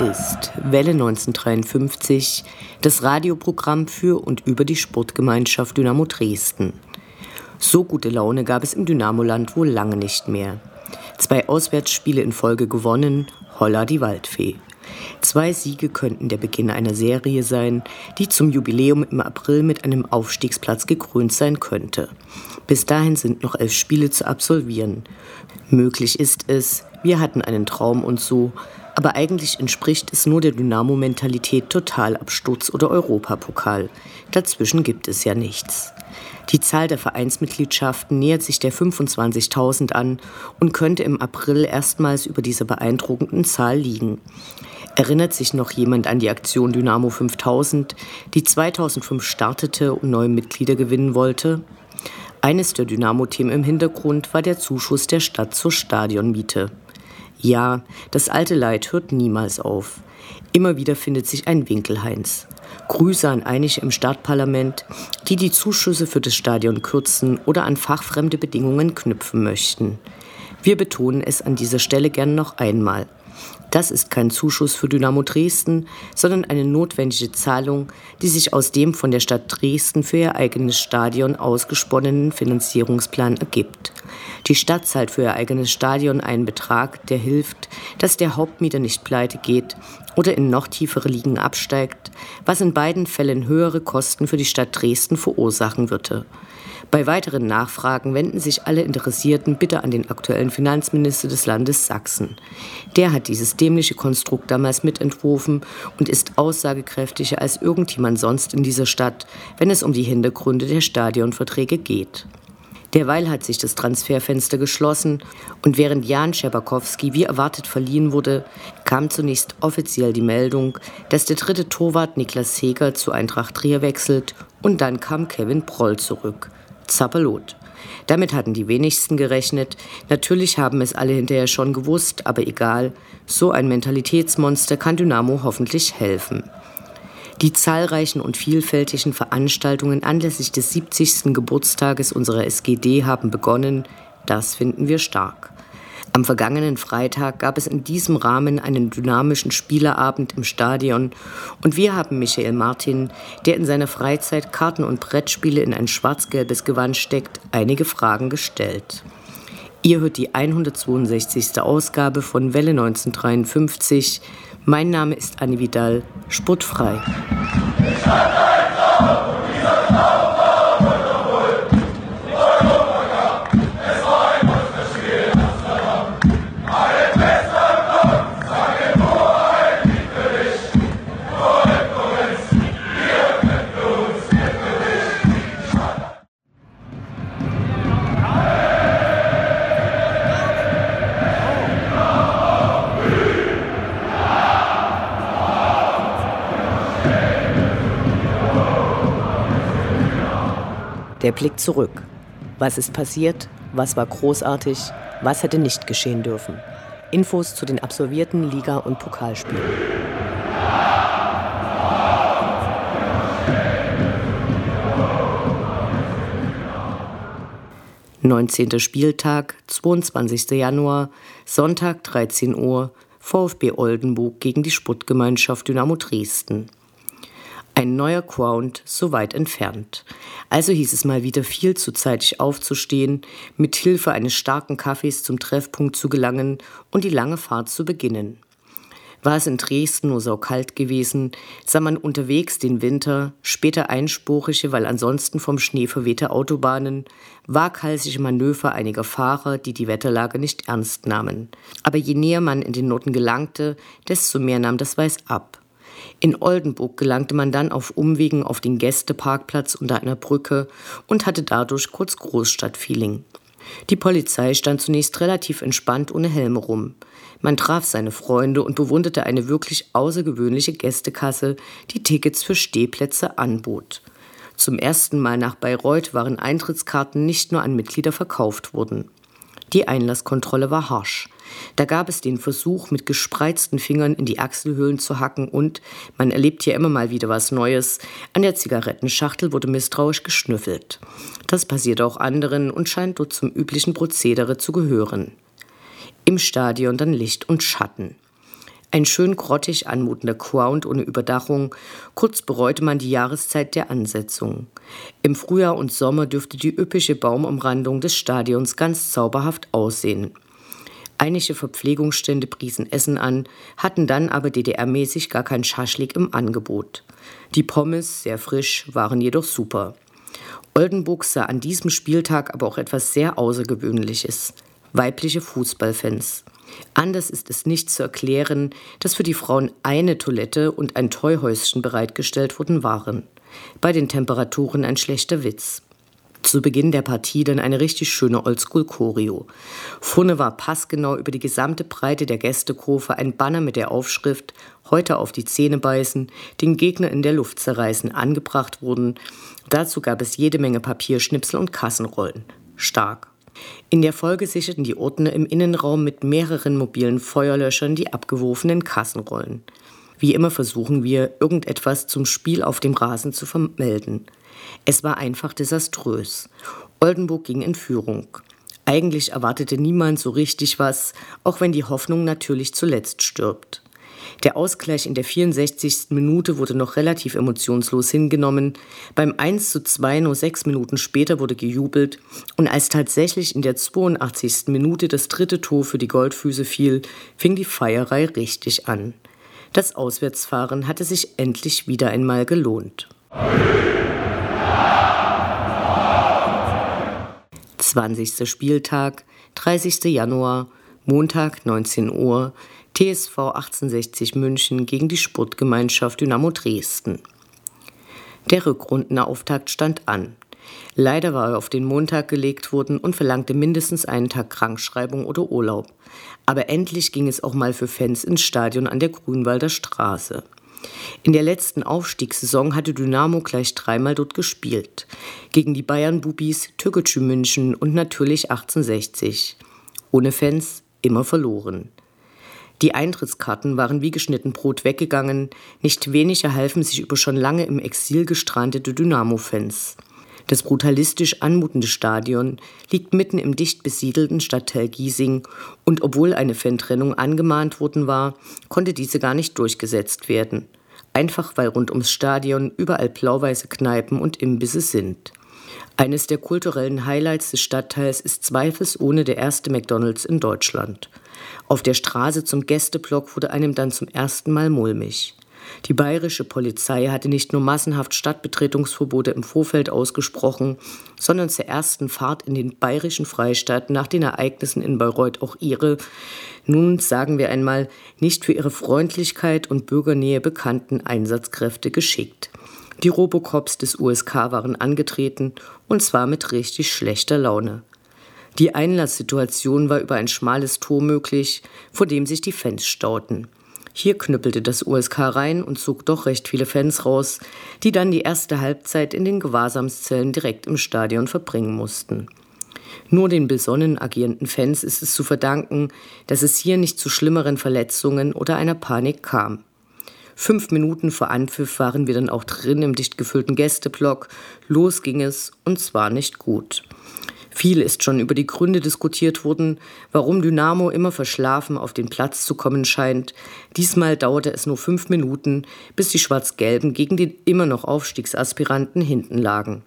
Ist Welle 1953, das Radioprogramm für und über die Sportgemeinschaft Dynamo Dresden. So gute Laune gab es im Dynamoland wohl lange nicht mehr. Zwei Auswärtsspiele in Folge gewonnen, holla die Waldfee. Zwei Siege könnten der Beginn einer Serie sein, die zum Jubiläum im April mit einem Aufstiegsplatz gekrönt sein könnte. Bis dahin sind noch elf Spiele zu absolvieren. Möglich ist es, wir hatten einen Traum und so, aber eigentlich entspricht es nur der Dynamo-Mentalität Totalabsturz oder Europapokal. Dazwischen gibt es ja nichts. Die Zahl der Vereinsmitgliedschaften nähert sich der 25.000 an und könnte im April erstmals über dieser beeindruckenden Zahl liegen. Erinnert sich noch jemand an die Aktion Dynamo 5000, die 2005 startete und neue Mitglieder gewinnen wollte? Eines der Dynamo-Themen im Hintergrund war der Zuschuss der Stadt zur Stadionmiete. Ja, das alte Leid hört niemals auf. Immer wieder findet sich ein Winkelheinz. Grüße an einige im Stadtparlament, die die Zuschüsse für das Stadion kürzen oder an fachfremde Bedingungen knüpfen möchten. Wir betonen es an dieser Stelle gern noch einmal. Das ist kein Zuschuss für Dynamo Dresden, sondern eine notwendige Zahlung, die sich aus dem von der Stadt Dresden für ihr eigenes Stadion ausgesponnenen Finanzierungsplan ergibt. Die Stadt zahlt für ihr eigenes Stadion einen Betrag, der hilft, dass der Hauptmieter nicht pleite geht oder in noch tiefere Ligen absteigt, was in beiden Fällen höhere Kosten für die Stadt Dresden verursachen würde. Bei weiteren Nachfragen wenden sich alle Interessierten bitte an den aktuellen Finanzminister des Landes Sachsen. Der hat dieses dämliche Konstrukt damals mitentworfen und ist aussagekräftiger als irgendjemand sonst in dieser Stadt, wenn es um die Hintergründe der Stadionverträge geht. Derweil hat sich das Transferfenster geschlossen und während Jan Scherbakowski wie erwartet verliehen wurde, kam zunächst offiziell die Meldung, dass der dritte Torwart Niklas Heger zu Eintracht Trier wechselt und dann kam Kevin Proll zurück. Zappelot. Damit hatten die wenigsten gerechnet. Natürlich haben es alle hinterher schon gewusst, aber egal. So ein Mentalitätsmonster kann Dynamo hoffentlich helfen. Die zahlreichen und vielfältigen Veranstaltungen anlässlich des 70. Geburtstages unserer SGD haben begonnen. Das finden wir stark. Am vergangenen Freitag gab es in diesem Rahmen einen dynamischen Spielerabend im Stadion und wir haben Michael Martin, der in seiner Freizeit Karten und Brettspiele in ein schwarz-gelbes Gewand steckt, einige Fragen gestellt. Ihr hört die 162. Ausgabe von Welle 1953. Mein Name ist Annie Vidal, sportfrei. Der Blick zurück. Was ist passiert? Was war großartig? Was hätte nicht geschehen dürfen? Infos zu den absolvierten Liga- und Pokalspielen. Neunzehnter Spieltag, 22. Januar, Sonntag 13 Uhr, VfB Oldenburg gegen die Sportgemeinschaft Dynamo Dresden. Ein neuer Ground so weit entfernt. Also hieß es mal wieder viel zu zeitig aufzustehen, mit Hilfe eines starken Kaffees zum Treffpunkt zu gelangen und die lange Fahrt zu beginnen. War es in Dresden nur so kalt gewesen, sah man unterwegs den Winter, später einspurige, weil ansonsten vom Schnee verwehte Autobahnen, waghalsige Manöver einiger Fahrer, die die Wetterlage nicht ernst nahmen. Aber je näher man in den Noten gelangte, desto mehr nahm das Weiß ab. In Oldenburg gelangte man dann auf Umwegen auf den Gästeparkplatz unter einer Brücke und hatte dadurch kurz Großstadtfeeling. Die Polizei stand zunächst relativ entspannt ohne Helme rum. Man traf seine Freunde und bewunderte eine wirklich außergewöhnliche Gästekasse, die Tickets für Stehplätze anbot. Zum ersten Mal nach Bayreuth waren Eintrittskarten nicht nur an Mitglieder verkauft worden. Die Einlasskontrolle war harsch. Da gab es den Versuch, mit gespreizten Fingern in die Achselhöhlen zu hacken und, man erlebt ja immer mal wieder was Neues, an der Zigarettenschachtel wurde misstrauisch geschnüffelt. Das passiert auch anderen und scheint dort zum üblichen Prozedere zu gehören. Im Stadion dann Licht und Schatten. Ein schön grottig anmutender Ground ohne Überdachung. Kurz bereute man die Jahreszeit der Ansetzung. Im Frühjahr und Sommer dürfte die üppige Baumumrandung des Stadions ganz zauberhaft aussehen. Einige Verpflegungsstände priesen Essen an, hatten dann aber DDR-mäßig gar kein Schaschlik im Angebot. Die Pommes, sehr frisch, waren jedoch super. Oldenburg sah an diesem Spieltag aber auch etwas sehr Außergewöhnliches. Weibliche Fußballfans. Anders ist es nicht zu erklären, dass für die Frauen eine Toilette und ein Teuhäuschen bereitgestellt worden waren. Bei den Temperaturen ein schlechter Witz. Zu Beginn der Partie dann eine richtig schöne Oldschool-Choreo. Vorne war passgenau über die gesamte Breite der Gästekurve ein Banner mit der Aufschrift Heute auf die Zähne beißen, den Gegner in der Luft zerreißen angebracht wurden. Dazu gab es jede Menge Papierschnipsel und Kassenrollen. Stark. In der Folge sicherten die Ordner im Innenraum mit mehreren mobilen Feuerlöschern die abgeworfenen Kassenrollen. Wie immer versuchen wir, irgendetwas zum Spiel auf dem Rasen zu vermelden. Es war einfach desaströs. Oldenburg ging in Führung. Eigentlich erwartete niemand so richtig was, auch wenn die Hoffnung natürlich zuletzt stirbt. Der Ausgleich in der 64. Minute wurde noch relativ emotionslos hingenommen. Beim 1 zu 2 nur sechs Minuten später wurde gejubelt. Und als tatsächlich in der 82. Minute das dritte Tor für die Goldfüße fiel, fing die Feierei richtig an. Das Auswärtsfahren hatte sich endlich wieder einmal gelohnt. 20. Spieltag, 30. Januar, Montag 19 Uhr, TSV 1860 München gegen die Sportgemeinschaft Dynamo Dresden. Der Rückrundenauftakt stand an. Leider war er auf den Montag gelegt worden und verlangte mindestens einen Tag Krankschreibung oder Urlaub. Aber endlich ging es auch mal für Fans ins Stadion an der Grünwalder Straße. In der letzten Aufstiegssaison hatte Dynamo gleich dreimal dort gespielt. Gegen die Bayern-Bubis, Türkgücü München und natürlich 1860. Ohne Fans immer verloren. Die Eintrittskarten waren wie geschnitten Brot weggegangen, nicht wenig erhalfen sich über schon lange im Exil gestrandete Dynamo-Fans. Das brutalistisch anmutende Stadion liegt mitten im dicht besiedelten Stadtteil Giesing und obwohl eine Fantrennung angemahnt worden war, konnte diese gar nicht durchgesetzt werden. Einfach weil rund ums Stadion überall blau-weiße Kneipen und Imbisse sind. Eines der kulturellen Highlights des Stadtteils ist zweifelsohne der erste McDonald's in Deutschland. Auf der Straße zum Gästeblock wurde einem dann zum ersten Mal mulmig. Die bayerische Polizei hatte nicht nur massenhaft Stadtbetretungsverbote im Vorfeld ausgesprochen, sondern zur ersten Fahrt in den bayerischen Freistaat nach den Ereignissen in Bayreuth auch ihre, nun sagen wir einmal, nicht für ihre Freundlichkeit und Bürgernähe bekannten Einsatzkräfte geschickt. Die Robocops des USK waren angetreten, und zwar mit richtig schlechter Laune. Die Einlasssituation war über ein schmales Tor möglich, vor dem sich die Fans stauten. Hier knüppelte das USK rein und zog doch recht viele Fans raus, die dann die erste Halbzeit in den Gewahrsamszellen direkt im Stadion verbringen mussten. Nur den besonnen agierenden Fans ist es zu verdanken, dass es hier nicht zu schlimmeren Verletzungen oder einer Panik kam. Fünf Minuten vor Anpfiff waren wir dann auch drin im dicht gefüllten Gästeblock. Los ging es, und zwar nicht gut. Viel ist schon über die Gründe diskutiert worden, warum Dynamo immer verschlafen auf den Platz zu kommen scheint. Diesmal dauerte es nur fünf Minuten, bis die Schwarz-Gelben gegen den immer noch Aufstiegsaspiranten hinten lagen.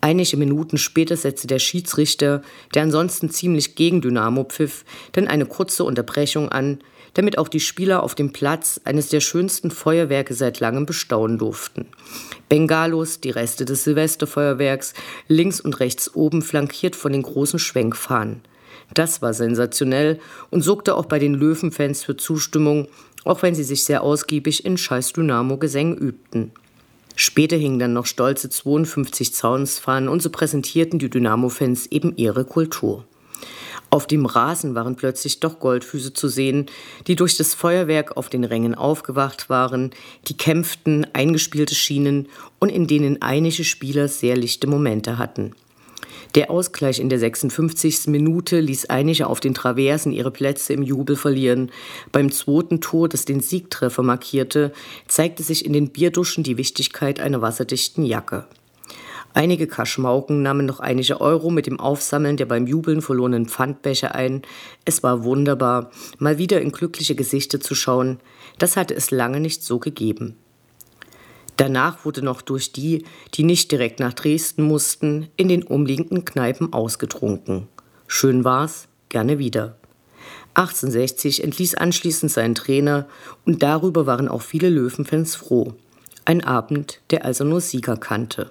Einige Minuten später setzte der Schiedsrichter, der ansonsten ziemlich gegen Dynamo pfiff, dann eine kurze Unterbrechung an, damit auch die Spieler auf dem Platz eines der schönsten Feuerwerke seit langem bestaunen durften. Bengalos, die Reste des Silvesterfeuerwerks, links und rechts oben flankiert von den großen Schwenkfahnen. Das war sensationell und sorgte auch bei den Löwenfans für Zustimmung, auch wenn sie sich sehr ausgiebig in scheiß Dynamo-Gesängen übten. Später hingen dann noch stolze 52 Zaunsfahnen und so präsentierten die Dynamo-Fans eben ihre Kultur. Auf dem Rasen waren plötzlich doch Goldfüße zu sehen, die durch das Feuerwerk auf den Rängen aufgewacht waren, die kämpften, eingespielte Schienen und in denen einige Spieler sehr lichte Momente hatten. Der Ausgleich in der 56. Minute ließ einige auf den Traversen ihre Plätze im Jubel verlieren. Beim zweiten Tor, das den Siegtreffer markierte, zeigte sich in den Bierduschen die Wichtigkeit einer wasserdichten Jacke. Einige Kaschmauken nahmen noch einige Euro mit dem Aufsammeln der beim Jubeln verlorenen Pfandbecher ein. Es war wunderbar, mal wieder in glückliche Gesichter zu schauen. Das hatte es lange nicht so gegeben. Danach wurde noch durch die, die nicht direkt nach Dresden mussten, in den umliegenden Kneipen ausgetrunken. Schön war's, gerne wieder. 1860 entließ anschließend seinen Trainer und darüber waren auch viele Löwenfans froh. Ein Abend, der also nur Sieger kannte.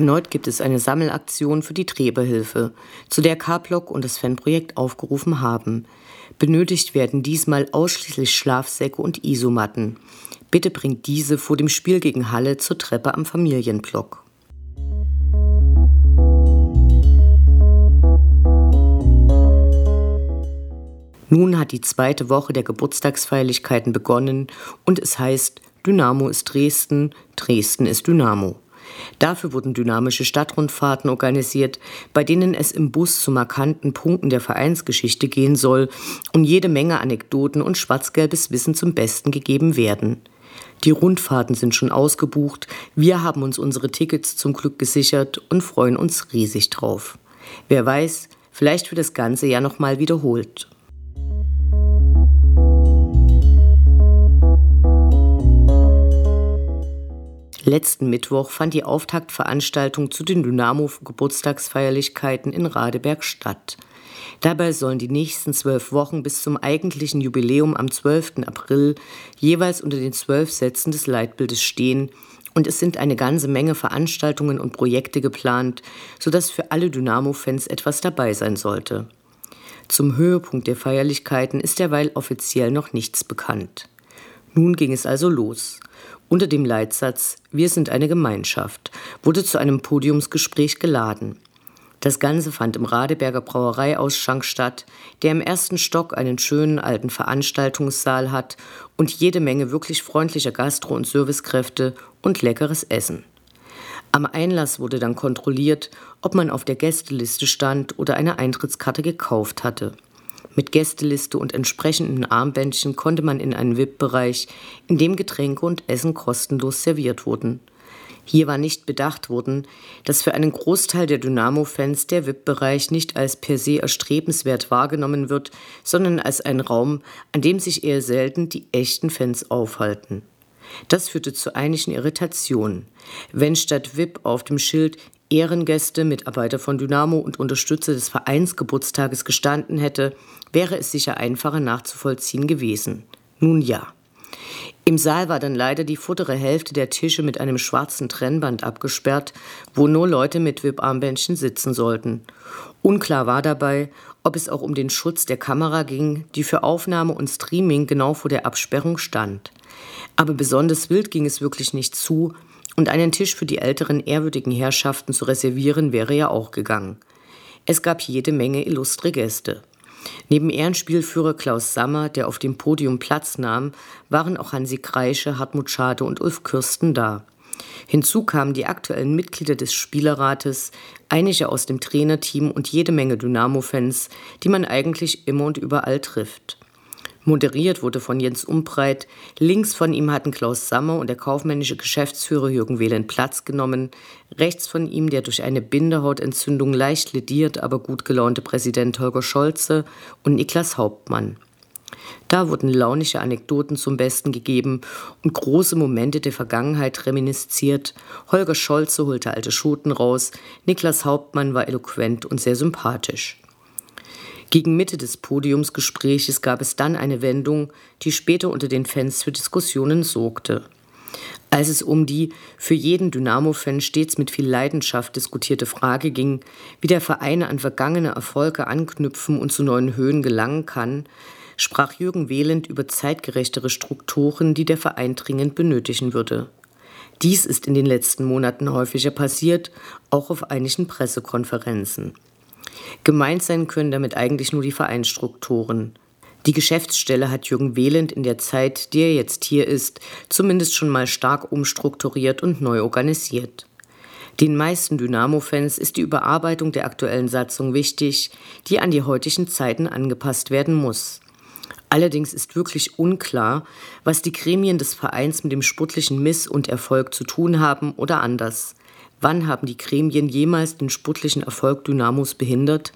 Erneut gibt es eine Sammelaktion für die Träberhilfe, zu der K-Block und das Fanprojekt aufgerufen haben. Benötigt werden diesmal ausschließlich Schlafsäcke und Isomatten. Bitte bringt diese vor dem Spiel gegen Halle zur Treppe am Familienblock. Nun hat die zweite Woche der Geburtstagsfeierlichkeiten begonnen und es heißt, Dynamo ist Dresden, Dresden ist Dynamo. Dafür wurden dynamische Stadtrundfahrten organisiert, bei denen es im Bus zu markanten Punkten der Vereinsgeschichte gehen soll und jede Menge Anekdoten und schwarzgelbes Wissen zum Besten gegeben werden. Die Rundfahrten sind schon ausgebucht, wir haben uns unsere Tickets zum Glück gesichert und freuen uns riesig drauf. Wer weiß, vielleicht wird das Ganze ja nochmal wiederholt. Letzten Mittwoch fand die Auftaktveranstaltung zu den Dynamo-Geburtstagsfeierlichkeiten in Radeberg statt. Dabei sollen die nächsten zwölf Wochen bis zum eigentlichen Jubiläum am 12. April jeweils unter den zwölf Sätzen des Leitbildes stehen und es sind eine ganze Menge Veranstaltungen und Projekte geplant, sodass für alle Dynamo-Fans etwas dabei sein sollte. Zum Höhepunkt der Feierlichkeiten ist derweil offiziell noch nichts bekannt. Nun ging es also los. Unter dem Leitsatz Wir sind eine Gemeinschaft wurde zu einem Podiumsgespräch geladen. Das Ganze fand im Radeberger Brauereiausschank statt, der im ersten Stock einen schönen alten Veranstaltungssaal hat und jede Menge wirklich freundlicher Gastro- und Servicekräfte und leckeres Essen. Am Einlass wurde dann kontrolliert, ob man auf der Gästeliste stand oder eine Eintrittskarte gekauft hatte. Mit Gästeliste und entsprechenden Armbändchen konnte man in einen VIP-Bereich, in dem Getränke und Essen kostenlos serviert wurden. Hier war nicht bedacht worden, dass für einen Großteil der Dynamo-Fans der VIP-Bereich nicht als per se erstrebenswert wahrgenommen wird, sondern als ein Raum, an dem sich eher selten die echten Fans aufhalten. Das führte zu einigen Irritationen. Wenn statt VIP auf dem Schild Ehrengäste, Mitarbeiter von Dynamo und Unterstützer des Vereinsgeburtstages gestanden hätte, wäre es sicher einfacher nachzuvollziehen gewesen. Nun ja. Im Saal war dann leider die vordere Hälfte der Tische mit einem schwarzen Trennband abgesperrt, wo nur Leute mit VIP-Armbändchen sitzen sollten. Unklar war dabei, ob es auch um den Schutz der Kamera ging, die für Aufnahme und Streaming genau vor der Absperrung stand. Aber besonders wild ging es wirklich nicht zu, und einen Tisch für die älteren ehrwürdigen Herrschaften zu reservieren wäre ja auch gegangen. Es gab jede Menge illustre Gäste. Neben Ehrenspielführer Klaus Sammer, der auf dem Podium Platz nahm, waren auch Hansi Kreische, Hartmut Schade und Ulf Kürsten da. Hinzu kamen die aktuellen Mitglieder des Spielerrates, einige aus dem Trainerteam und jede Menge Dynamo-Fans, die man eigentlich immer und überall trifft. Moderiert wurde von Jens Umbreit. Links von ihm hatten Klaus Sammer und der kaufmännische Geschäftsführer Jürgen Wehlen Platz genommen. Rechts von ihm der durch eine Bindehautentzündung leicht lediert, aber gut gelaunte Präsident Holger Scholze und Niklas Hauptmann. Da wurden launische Anekdoten zum Besten gegeben und große Momente der Vergangenheit reminisziert. Holger Scholze holte alte Schoten raus, Niklas Hauptmann war eloquent und sehr sympathisch. Gegen Mitte des Podiumsgespräches gab es dann eine Wendung, die später unter den Fans für Diskussionen sorgte. Als es um die für jeden Dynamo-Fan stets mit viel Leidenschaft diskutierte Frage ging, wie der Verein an vergangene Erfolge anknüpfen und zu neuen Höhen gelangen kann, sprach Jürgen Wehland über zeitgerechtere Strukturen, die der Verein dringend benötigen würde. Dies ist in den letzten Monaten häufiger passiert, auch auf einigen Pressekonferenzen. Gemeint sein können damit eigentlich nur die Vereinsstrukturen. Die Geschäftsstelle hat Jürgen Wehland in der Zeit, die er jetzt hier ist, zumindest schon mal stark umstrukturiert und neu organisiert. Den meisten Dynamo-Fans ist die Überarbeitung der aktuellen Satzung wichtig, die an die heutigen Zeiten angepasst werden muss. Allerdings ist wirklich unklar, was die Gremien des Vereins mit dem sportlichen Miss und Erfolg zu tun haben oder anders. Wann haben die Gremien jemals den sportlichen Erfolg Dynamos behindert?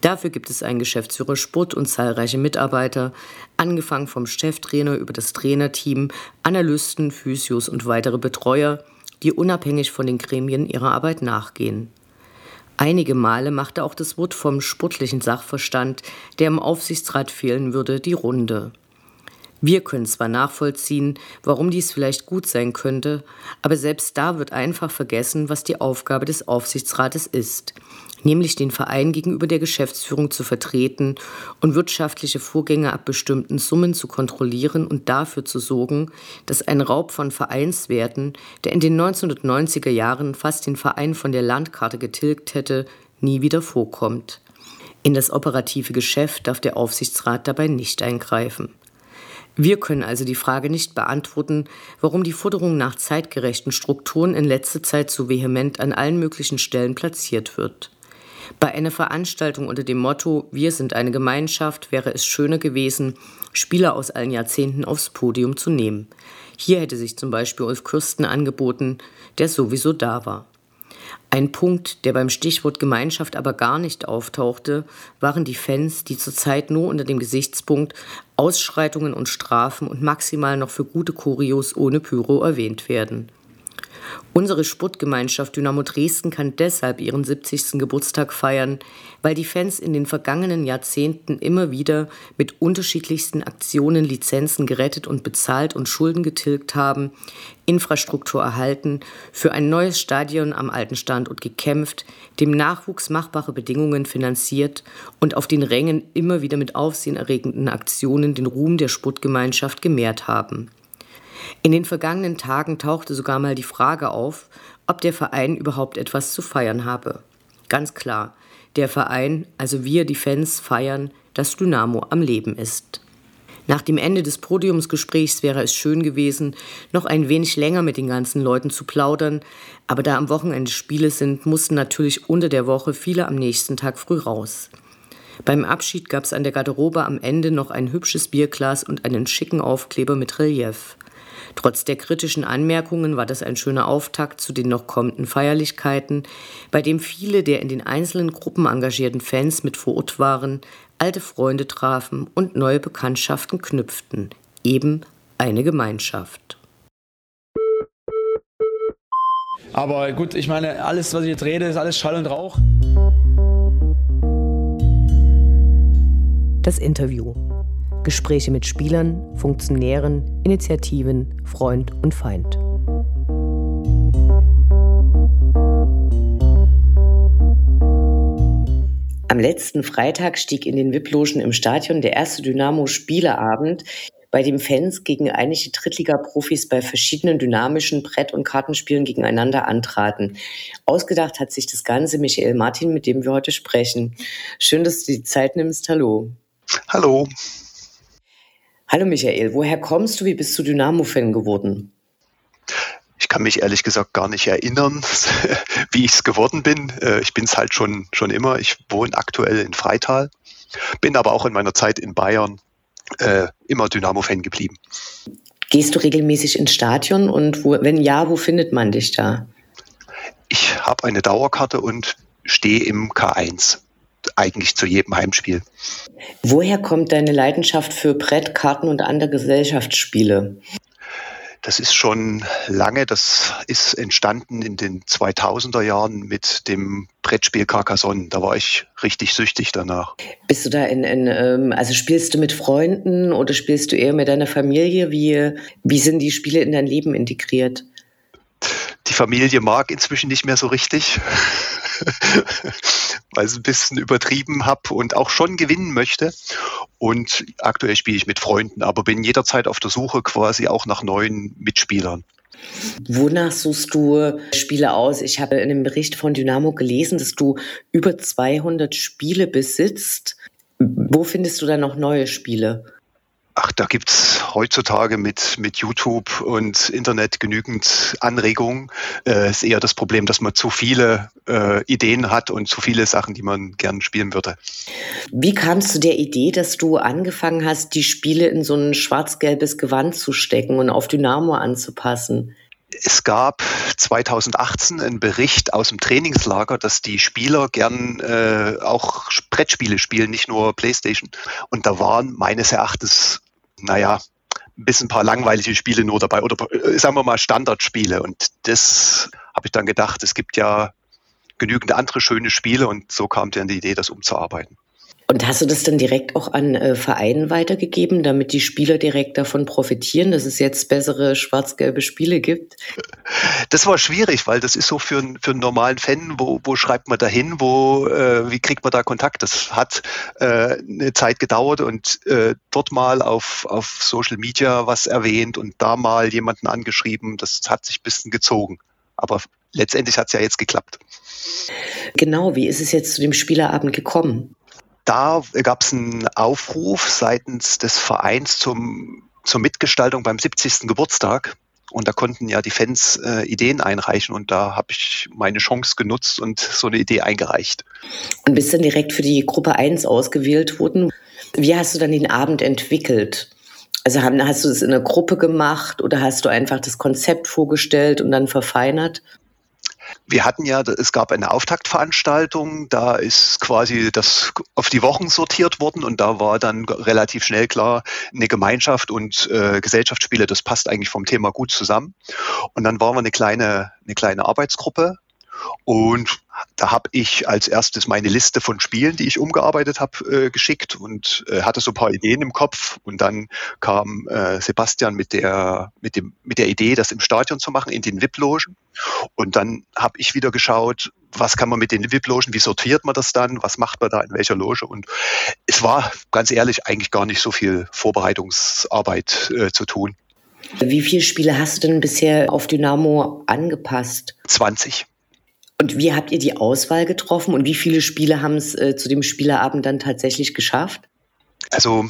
Dafür gibt es einen Geschäftsführer Sport und zahlreiche Mitarbeiter, angefangen vom Cheftrainer über das Trainerteam, Analysten, Physios und weitere Betreuer, die unabhängig von den Gremien ihrer Arbeit nachgehen. Einige Male machte auch das Wort vom sportlichen Sachverstand, der im Aufsichtsrat fehlen würde, die Runde. Wir können zwar nachvollziehen, warum dies vielleicht gut sein könnte, aber selbst da wird einfach vergessen, was die Aufgabe des Aufsichtsrates ist, nämlich den Verein gegenüber der Geschäftsführung zu vertreten und wirtschaftliche Vorgänge ab bestimmten Summen zu kontrollieren und dafür zu sorgen, dass ein Raub von Vereinswerten, der in den 1990er Jahren fast den Verein von der Landkarte getilgt hätte, nie wieder vorkommt. In das operative Geschäft darf der Aufsichtsrat dabei nicht eingreifen. Wir können also die Frage nicht beantworten, warum die Forderung nach zeitgerechten Strukturen in letzter Zeit so vehement an allen möglichen Stellen platziert wird. Bei einer Veranstaltung unter dem Motto Wir sind eine Gemeinschaft wäre es schöner gewesen, Spieler aus allen Jahrzehnten aufs Podium zu nehmen. Hier hätte sich zum Beispiel Ulf Kürsten angeboten, der sowieso da war. Ein Punkt, der beim Stichwort Gemeinschaft aber gar nicht auftauchte, waren die Fans, die zurzeit nur unter dem Gesichtspunkt Ausschreitungen und Strafen und maximal noch für gute Kurios ohne Pyro erwähnt werden. Unsere Sportgemeinschaft Dynamo Dresden kann deshalb ihren 70. Geburtstag feiern, weil die Fans in den vergangenen Jahrzehnten immer wieder mit unterschiedlichsten Aktionen Lizenzen gerettet und bezahlt und Schulden getilgt haben, Infrastruktur erhalten, für ein neues Stadion am alten Standort gekämpft, dem Nachwuchs machbare Bedingungen finanziert und auf den Rängen immer wieder mit aufsehenerregenden Aktionen den Ruhm der Sportgemeinschaft gemehrt haben. In den vergangenen Tagen tauchte sogar mal die Frage auf, ob der Verein überhaupt etwas zu feiern habe. Ganz klar, der Verein, also wir, die Fans, feiern, dass Dynamo am Leben ist. Nach dem Ende des Podiumsgesprächs wäre es schön gewesen, noch ein wenig länger mit den ganzen Leuten zu plaudern, aber da am Wochenende Spiele sind, mussten natürlich unter der Woche viele am nächsten Tag früh raus. Beim Abschied gab es an der Garderobe am Ende noch ein hübsches Bierglas und einen schicken Aufkleber mit Relief. Trotz der kritischen Anmerkungen war das ein schöner Auftakt zu den noch kommenden Feierlichkeiten, bei dem viele der in den einzelnen Gruppen engagierten Fans mit vor Ort waren, alte Freunde trafen und neue Bekanntschaften knüpften. Eben eine Gemeinschaft. Aber gut, ich meine, alles, was ich jetzt rede, ist alles Schall und Rauch. Das Interview. Gespräche mit Spielern, Funktionären, Initiativen, Freund und Feind. Am letzten Freitag stieg in den VIP-Logen im Stadion der erste Dynamo-Spieleabend, bei dem Fans gegen einige Drittliga-Profis bei verschiedenen dynamischen Brett- und Kartenspielen gegeneinander antraten. Ausgedacht hat sich das Ganze Michael Martin, mit dem wir heute sprechen. Schön, dass du die Zeit nimmst. Hallo. Hallo. Hallo Michael, woher kommst du? Wie bist du Dynamo-Fan geworden? Ich kann mich ehrlich gesagt gar nicht erinnern, wie ich es geworden bin. Äh, ich bin es halt schon, schon immer. Ich wohne aktuell in Freital, bin aber auch in meiner Zeit in Bayern äh, immer Dynamo-Fan geblieben. Gehst du regelmäßig ins Stadion und wo, wenn ja, wo findet man dich da? Ich habe eine Dauerkarte und stehe im K1 eigentlich zu jedem Heimspiel. Woher kommt deine Leidenschaft für Brettkarten und andere Gesellschaftsspiele? Das ist schon lange, das ist entstanden in den 2000er Jahren mit dem Brettspiel Carcassonne. Da war ich richtig süchtig danach. Bist du da in, in ähm, also spielst du mit Freunden oder spielst du eher mit deiner Familie? Wie, wie sind die Spiele in dein Leben integriert? Die Familie mag inzwischen nicht mehr so richtig. weil ich es ein bisschen übertrieben habe und auch schon gewinnen möchte. Und aktuell spiele ich mit Freunden, aber bin jederzeit auf der Suche quasi auch nach neuen Mitspielern. Wonach suchst du Spiele aus? Ich habe in einem Bericht von Dynamo gelesen, dass du über 200 Spiele besitzt. Wo findest du da noch neue Spiele? Ach, da gibt es heutzutage mit, mit YouTube und Internet genügend Anregungen. Äh, ist eher das Problem, dass man zu viele äh, Ideen hat und zu viele Sachen, die man gern spielen würde. Wie kamst du der Idee, dass du angefangen hast, die Spiele in so ein schwarz-gelbes Gewand zu stecken und auf Dynamo anzupassen? Es gab 2018 einen Bericht aus dem Trainingslager, dass die Spieler gern äh, auch Brettspiele spielen, nicht nur Playstation. Und da waren meines Erachtens, naja, ein bisschen ein paar langweilige Spiele nur dabei oder äh, sagen wir mal Standardspiele. Und das habe ich dann gedacht, es gibt ja genügend andere schöne Spiele und so kam dann die Idee, das umzuarbeiten. Und hast du das dann direkt auch an äh, Vereinen weitergegeben, damit die Spieler direkt davon profitieren, dass es jetzt bessere schwarz-gelbe Spiele gibt? Das war schwierig, weil das ist so für, für einen normalen Fan, wo, wo schreibt man da hin, wo, äh, wie kriegt man da Kontakt? Das hat äh, eine Zeit gedauert und äh, dort mal auf, auf Social Media was erwähnt und da mal jemanden angeschrieben. Das hat sich ein bisschen gezogen. Aber letztendlich hat es ja jetzt geklappt. Genau, wie ist es jetzt zu dem Spielerabend gekommen? Da gab es einen Aufruf seitens des Vereins zum, zur Mitgestaltung beim 70. Geburtstag. Und da konnten ja die Fans äh, Ideen einreichen und da habe ich meine Chance genutzt und so eine Idee eingereicht. Und bist dann direkt für die Gruppe 1 ausgewählt worden. Wie hast du dann den Abend entwickelt? Also hast du es in einer Gruppe gemacht oder hast du einfach das Konzept vorgestellt und dann verfeinert? Wir hatten ja, es gab eine Auftaktveranstaltung, da ist quasi das auf die Wochen sortiert worden und da war dann relativ schnell klar, eine Gemeinschaft und äh, Gesellschaftsspiele, das passt eigentlich vom Thema gut zusammen. Und dann waren wir eine kleine, eine kleine Arbeitsgruppe und da habe ich als erstes meine Liste von Spielen, die ich umgearbeitet habe, äh, geschickt und äh, hatte so ein paar Ideen im Kopf. Und dann kam äh, Sebastian mit der, mit, dem, mit der Idee, das im Stadion zu machen, in den VIP-Logen. Und dann habe ich wieder geschaut, was kann man mit den VIP-Logen, wie sortiert man das dann, was macht man da in welcher Loge. Und es war ganz ehrlich eigentlich gar nicht so viel Vorbereitungsarbeit äh, zu tun. Wie viele Spiele hast du denn bisher auf Dynamo angepasst? 20. Und wie habt ihr die Auswahl getroffen und wie viele Spiele haben es äh, zu dem Spielerabend dann tatsächlich geschafft? Also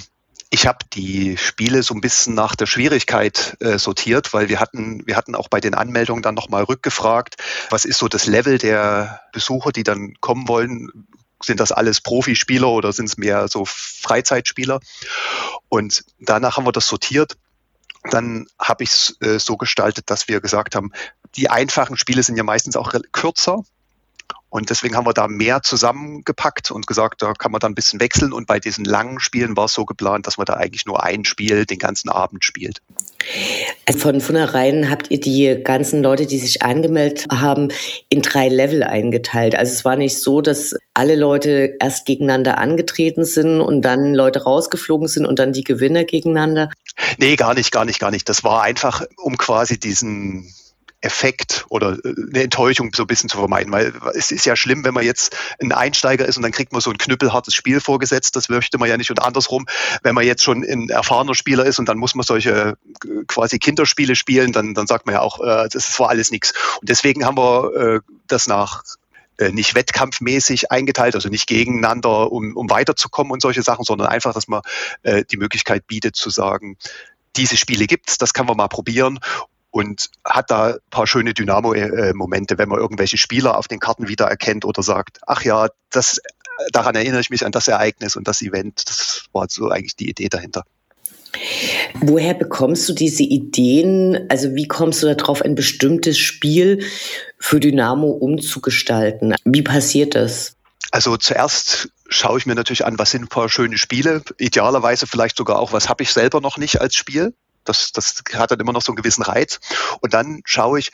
ich habe die Spiele so ein bisschen nach der Schwierigkeit äh, sortiert, weil wir hatten, wir hatten auch bei den Anmeldungen dann nochmal rückgefragt, was ist so das Level der Besucher, die dann kommen wollen. Sind das alles Profispieler oder sind es mehr so Freizeitspieler? Und danach haben wir das sortiert dann habe ich es äh, so gestaltet, dass wir gesagt haben, die einfachen Spiele sind ja meistens auch kürzer. Und deswegen haben wir da mehr zusammengepackt und gesagt, da kann man dann ein bisschen wechseln. Und bei diesen langen Spielen war es so geplant, dass man da eigentlich nur ein Spiel den ganzen Abend spielt. Also von vornherein habt ihr die ganzen Leute, die sich angemeldet haben, in drei Level eingeteilt. Also es war nicht so, dass alle Leute erst gegeneinander angetreten sind und dann Leute rausgeflogen sind und dann die Gewinner gegeneinander. Nee, gar nicht, gar nicht, gar nicht. Das war einfach, um quasi diesen Effekt oder äh, eine Enttäuschung so ein bisschen zu vermeiden. Weil es ist ja schlimm, wenn man jetzt ein Einsteiger ist und dann kriegt man so ein knüppelhartes Spiel vorgesetzt. Das möchte man ja nicht. Und andersrum, wenn man jetzt schon ein erfahrener Spieler ist und dann muss man solche äh, quasi Kinderspiele spielen, dann, dann sagt man ja auch, äh, das war alles nichts. Und deswegen haben wir äh, das nach äh, nicht wettkampfmäßig eingeteilt, also nicht gegeneinander, um, um weiterzukommen und solche Sachen, sondern einfach, dass man äh, die Möglichkeit bietet zu sagen, diese Spiele gibt's, das kann man mal probieren und hat da ein paar schöne Dynamo-Momente, wenn man irgendwelche Spieler auf den Karten wiedererkennt oder sagt, ach ja, das, daran erinnere ich mich an das Ereignis und das Event. Das war so eigentlich die Idee dahinter. Woher bekommst du diese Ideen? Also wie kommst du darauf, ein bestimmtes Spiel für Dynamo umzugestalten? Wie passiert das? Also zuerst schaue ich mir natürlich an, was sind ein paar schöne Spiele. Idealerweise vielleicht sogar auch, was habe ich selber noch nicht als Spiel. Das, das hat dann immer noch so einen gewissen Reiz. Und dann schaue ich,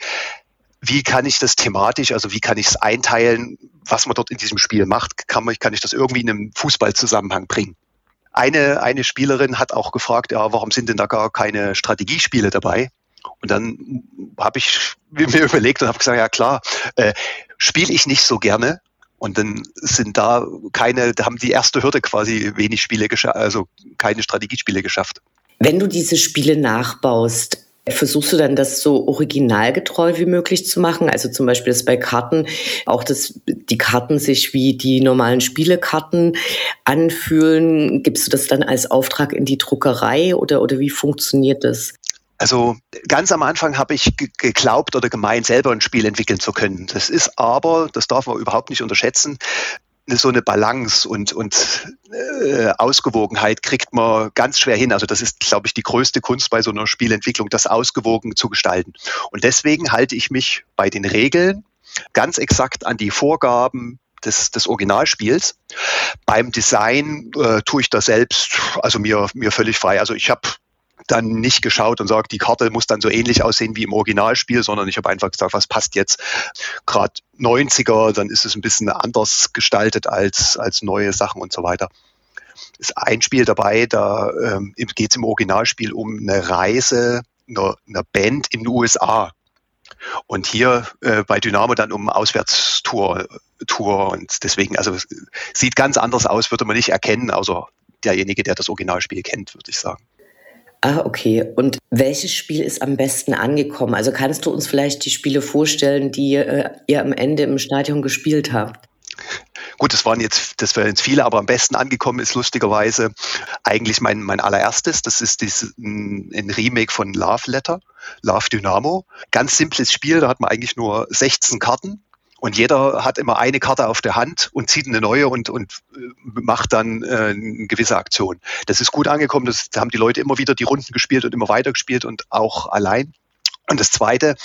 wie kann ich das thematisch, also wie kann ich es einteilen, was man dort in diesem Spiel macht, kann, man, kann ich das irgendwie in einem Fußballzusammenhang bringen. Eine, eine Spielerin hat auch gefragt, ja, warum sind denn da gar keine Strategiespiele dabei? Und dann habe ich mir überlegt und habe gesagt, ja klar, äh, spiele ich nicht so gerne. Und dann sind da keine, haben die erste Hürde quasi wenig Spiele also keine Strategiespiele geschafft. Wenn du diese Spiele nachbaust, Versuchst du dann das so originalgetreu wie möglich zu machen? Also zum Beispiel das bei Karten, auch dass die Karten sich wie die normalen Spielekarten anfühlen. Gibst du das dann als Auftrag in die Druckerei oder, oder wie funktioniert das? Also ganz am Anfang habe ich geglaubt oder gemeint, selber ein Spiel entwickeln zu können. Das ist aber, das darf man überhaupt nicht unterschätzen, so eine Balance und, und äh, Ausgewogenheit kriegt man ganz schwer hin. Also das ist, glaube ich, die größte Kunst bei so einer Spielentwicklung, das ausgewogen zu gestalten. Und deswegen halte ich mich bei den Regeln ganz exakt an die Vorgaben des, des Originalspiels. Beim Design äh, tue ich das selbst, also mir, mir völlig frei. Also ich habe dann nicht geschaut und sagt, die Karte muss dann so ähnlich aussehen wie im Originalspiel, sondern ich habe einfach gesagt, was passt jetzt gerade 90er, dann ist es ein bisschen anders gestaltet als, als neue Sachen und so weiter. Ist ein Spiel dabei, da ähm, geht es im Originalspiel um eine Reise einer, einer Band in den USA. Und hier äh, bei Dynamo dann um Auswärtstour Tour und deswegen, also sieht ganz anders aus, würde man nicht erkennen, außer derjenige, der das Originalspiel kennt, würde ich sagen. Ah, okay. Und welches Spiel ist am besten angekommen? Also kannst du uns vielleicht die Spiele vorstellen, die äh, ihr am Ende im Stadion gespielt habt? Gut, das waren jetzt, das wären jetzt viele, aber am besten angekommen ist lustigerweise eigentlich mein, mein allererstes. Das ist dieses, ein, ein Remake von Love Letter, Love Dynamo. Ganz simples Spiel, da hat man eigentlich nur 16 Karten und jeder hat immer eine Karte auf der Hand und zieht eine neue und, und äh, macht dann äh, eine gewisse Aktion. Das ist gut angekommen, das haben die Leute immer wieder die Runden gespielt und immer weiter gespielt und auch allein. Und das Zweite,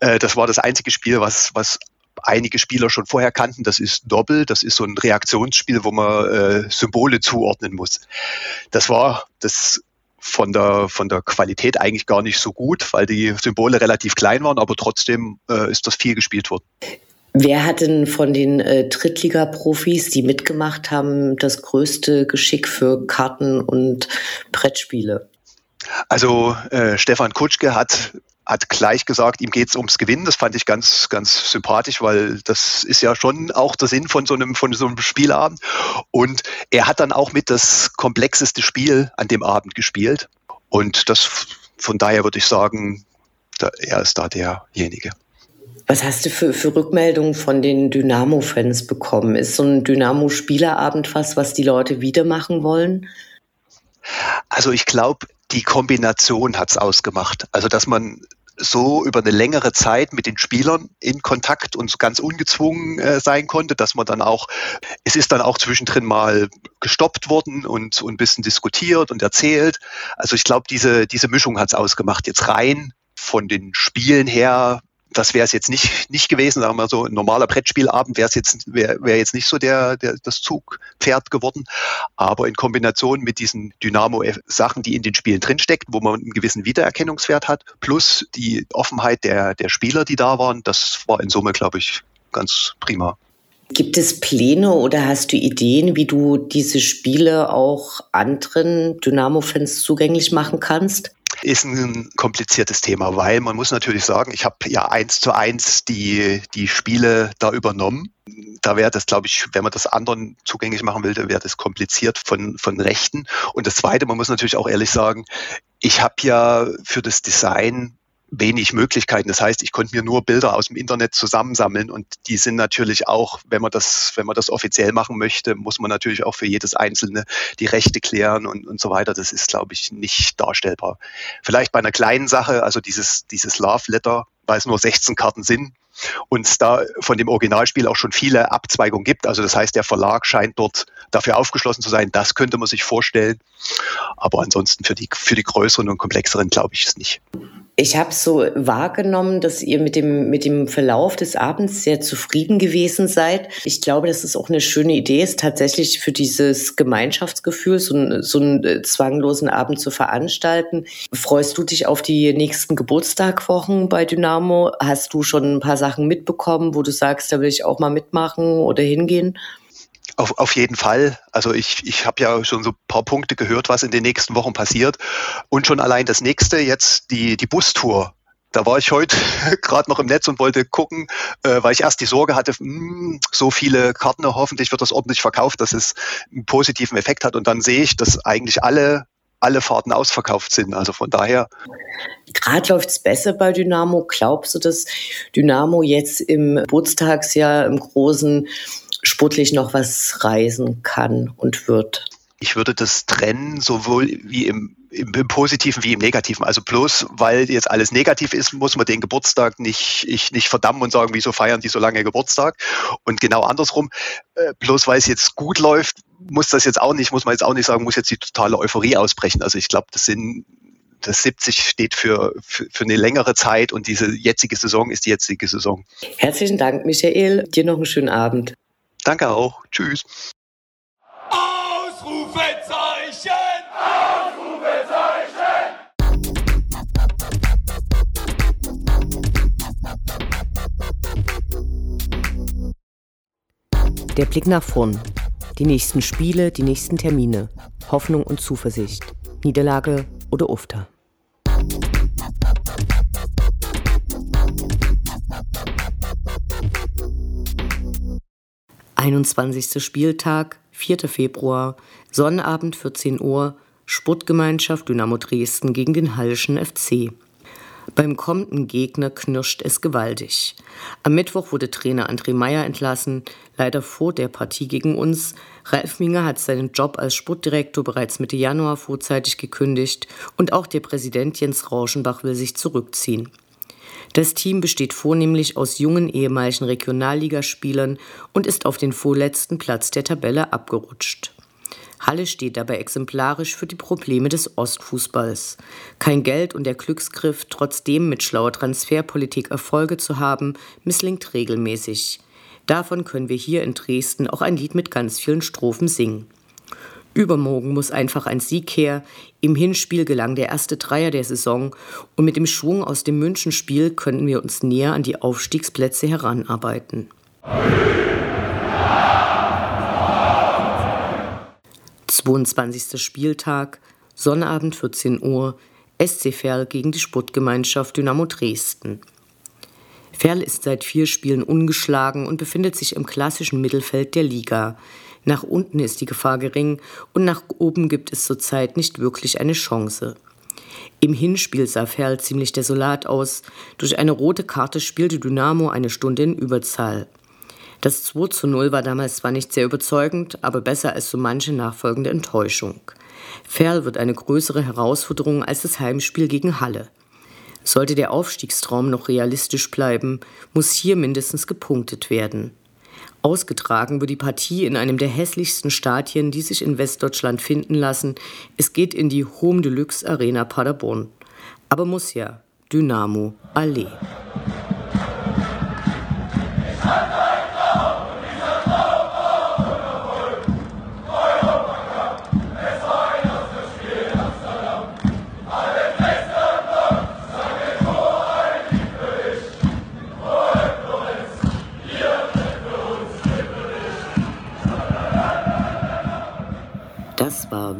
äh, das war das einzige Spiel, was, was einige Spieler schon vorher kannten. Das ist Doppel, das ist so ein Reaktionsspiel, wo man äh, Symbole zuordnen muss. Das war das von der, von der Qualität eigentlich gar nicht so gut, weil die Symbole relativ klein waren, aber trotzdem äh, ist das viel gespielt worden. Wer hat denn von den äh, Drittliga-Profis, die mitgemacht haben, das größte Geschick für Karten und Brettspiele? Also äh, Stefan Kutschke hat hat gleich gesagt, ihm geht es ums Gewinnen. Das fand ich ganz, ganz sympathisch, weil das ist ja schon auch der Sinn von so einem, von so einem Spielabend. Und er hat dann auch mit das komplexeste Spiel an dem Abend gespielt. Und das, von daher würde ich sagen, da, er ist da derjenige. Was hast du für, für Rückmeldungen von den Dynamo-Fans bekommen? Ist so ein Dynamo-Spielerabend was, was die Leute wieder machen wollen? Also ich glaube, die Kombination hat es ausgemacht. Also dass man so über eine längere Zeit mit den Spielern in Kontakt und ganz ungezwungen äh, sein konnte, dass man dann auch, es ist dann auch zwischendrin mal gestoppt worden und, und ein bisschen diskutiert und erzählt. Also ich glaube, diese, diese Mischung hat es ausgemacht. Jetzt rein von den Spielen her das wäre es jetzt nicht, nicht gewesen, sagen wir so, ein normaler Brettspielabend wäre jetzt, wäre wär jetzt nicht so der, der, das Zugpferd geworden. Aber in Kombination mit diesen Dynamo-Sachen, die in den Spielen drinstecken, wo man einen gewissen Wiedererkennungswert hat, plus die Offenheit der, der Spieler, die da waren, das war in Summe, glaube ich, ganz prima. Gibt es Pläne oder hast du Ideen, wie du diese Spiele auch anderen Dynamo-Fans zugänglich machen kannst? Ist ein kompliziertes Thema, weil man muss natürlich sagen, ich habe ja eins zu eins die, die Spiele da übernommen. Da wäre das, glaube ich, wenn man das anderen zugänglich machen will, wäre das kompliziert von, von Rechten. Und das Zweite, man muss natürlich auch ehrlich sagen, ich habe ja für das Design wenig Möglichkeiten. Das heißt, ich konnte mir nur Bilder aus dem Internet zusammensammeln und die sind natürlich auch, wenn man das, wenn man das offiziell machen möchte, muss man natürlich auch für jedes einzelne die Rechte klären und, und so weiter. Das ist, glaube ich, nicht darstellbar. Vielleicht bei einer kleinen Sache, also dieses, dieses Love Letter, weil es nur 16 Karten sind, und es da von dem Originalspiel auch schon viele Abzweigungen gibt. Also das heißt, der Verlag scheint dort dafür aufgeschlossen zu sein. Das könnte man sich vorstellen. Aber ansonsten für die, für die größeren und komplexeren glaube ich es nicht. Ich habe so wahrgenommen, dass ihr mit dem, mit dem Verlauf des Abends sehr zufrieden gewesen seid. Ich glaube, dass es auch eine schöne Idee ist, tatsächlich für dieses Gemeinschaftsgefühl so, so einen äh, zwanglosen Abend zu veranstalten. Freust du dich auf die nächsten Geburtstagwochen bei Dynamo? Hast du schon ein paar Sachen mitbekommen, wo du sagst, da will ich auch mal mitmachen oder hingehen? Auf, auf jeden Fall. Also ich, ich habe ja schon so ein paar Punkte gehört, was in den nächsten Wochen passiert. Und schon allein das nächste, jetzt die, die Bustour. Da war ich heute gerade noch im Netz und wollte gucken, äh, weil ich erst die Sorge hatte, mh, hm, so viele Karten, hoffentlich wird das ordentlich verkauft, dass es einen positiven Effekt hat. Und dann sehe ich, dass eigentlich alle alle Fahrten ausverkauft sind. Also von daher. Gerade läuft es besser bei Dynamo. Glaubst du, dass Dynamo jetzt im Geburtstagsjahr im Großen sportlich noch was reisen kann und wird? Ich würde das trennen, sowohl wie im, im, im, Positiven wie im Negativen. Also bloß, weil jetzt alles negativ ist, muss man den Geburtstag nicht, ich, nicht verdammen und sagen, wieso feiern die so lange Geburtstag? Und genau andersrum, äh, bloß weil es jetzt gut läuft, muss das jetzt auch nicht, muss man jetzt auch nicht sagen, muss jetzt die totale Euphorie ausbrechen. Also ich glaube, das sind das 70 steht für, für, für, eine längere Zeit und diese jetzige Saison ist die jetzige Saison. Herzlichen Dank, Michael. Dir noch einen schönen Abend. Danke auch. Tschüss. Ausrufezeichen! Ausrufezeichen! Der Blick nach vorn. Die nächsten Spiele, die nächsten Termine. Hoffnung und Zuversicht. Niederlage oder Ufter. 21. Spieltag, 4. Februar, Sonnabend 14 Uhr, Sportgemeinschaft Dynamo Dresden gegen den Hallischen FC. Beim kommenden Gegner knirscht es gewaltig. Am Mittwoch wurde Trainer André Meyer entlassen, leider vor der Partie gegen uns. Ralf Minger hat seinen Job als Sportdirektor bereits Mitte Januar vorzeitig gekündigt und auch der Präsident Jens Rauschenbach will sich zurückziehen. Das Team besteht vornehmlich aus jungen ehemaligen Regionalligaspielern und ist auf den vorletzten Platz der Tabelle abgerutscht. Halle steht dabei exemplarisch für die Probleme des Ostfußballs. Kein Geld und der Glücksgriff, trotzdem mit schlauer Transferpolitik Erfolge zu haben, misslingt regelmäßig. Davon können wir hier in Dresden auch ein Lied mit ganz vielen Strophen singen. Übermorgen muss einfach ein Sieg her. Im Hinspiel gelang der erste Dreier der Saison und mit dem Schwung aus dem Münchenspiel können wir uns näher an die Aufstiegsplätze heranarbeiten. 22. Spieltag, Sonnabend 14 Uhr, SC Verl gegen die Sportgemeinschaft Dynamo Dresden. Verl ist seit vier Spielen ungeschlagen und befindet sich im klassischen Mittelfeld der Liga. Nach unten ist die Gefahr gering und nach oben gibt es zurzeit nicht wirklich eine Chance. Im Hinspiel sah Ferl ziemlich desolat aus. Durch eine rote Karte spielte Dynamo eine Stunde in Überzahl. Das 2 zu 0 war damals zwar nicht sehr überzeugend, aber besser als so manche nachfolgende Enttäuschung. Ferl wird eine größere Herausforderung als das Heimspiel gegen Halle. Sollte der Aufstiegstraum noch realistisch bleiben, muss hier mindestens gepunktet werden. Ausgetragen wird die Partie in einem der hässlichsten Stadien, die sich in Westdeutschland finden lassen. Es geht in die Home Deluxe Arena Paderborn. Aber muss ja. Dynamo Allee.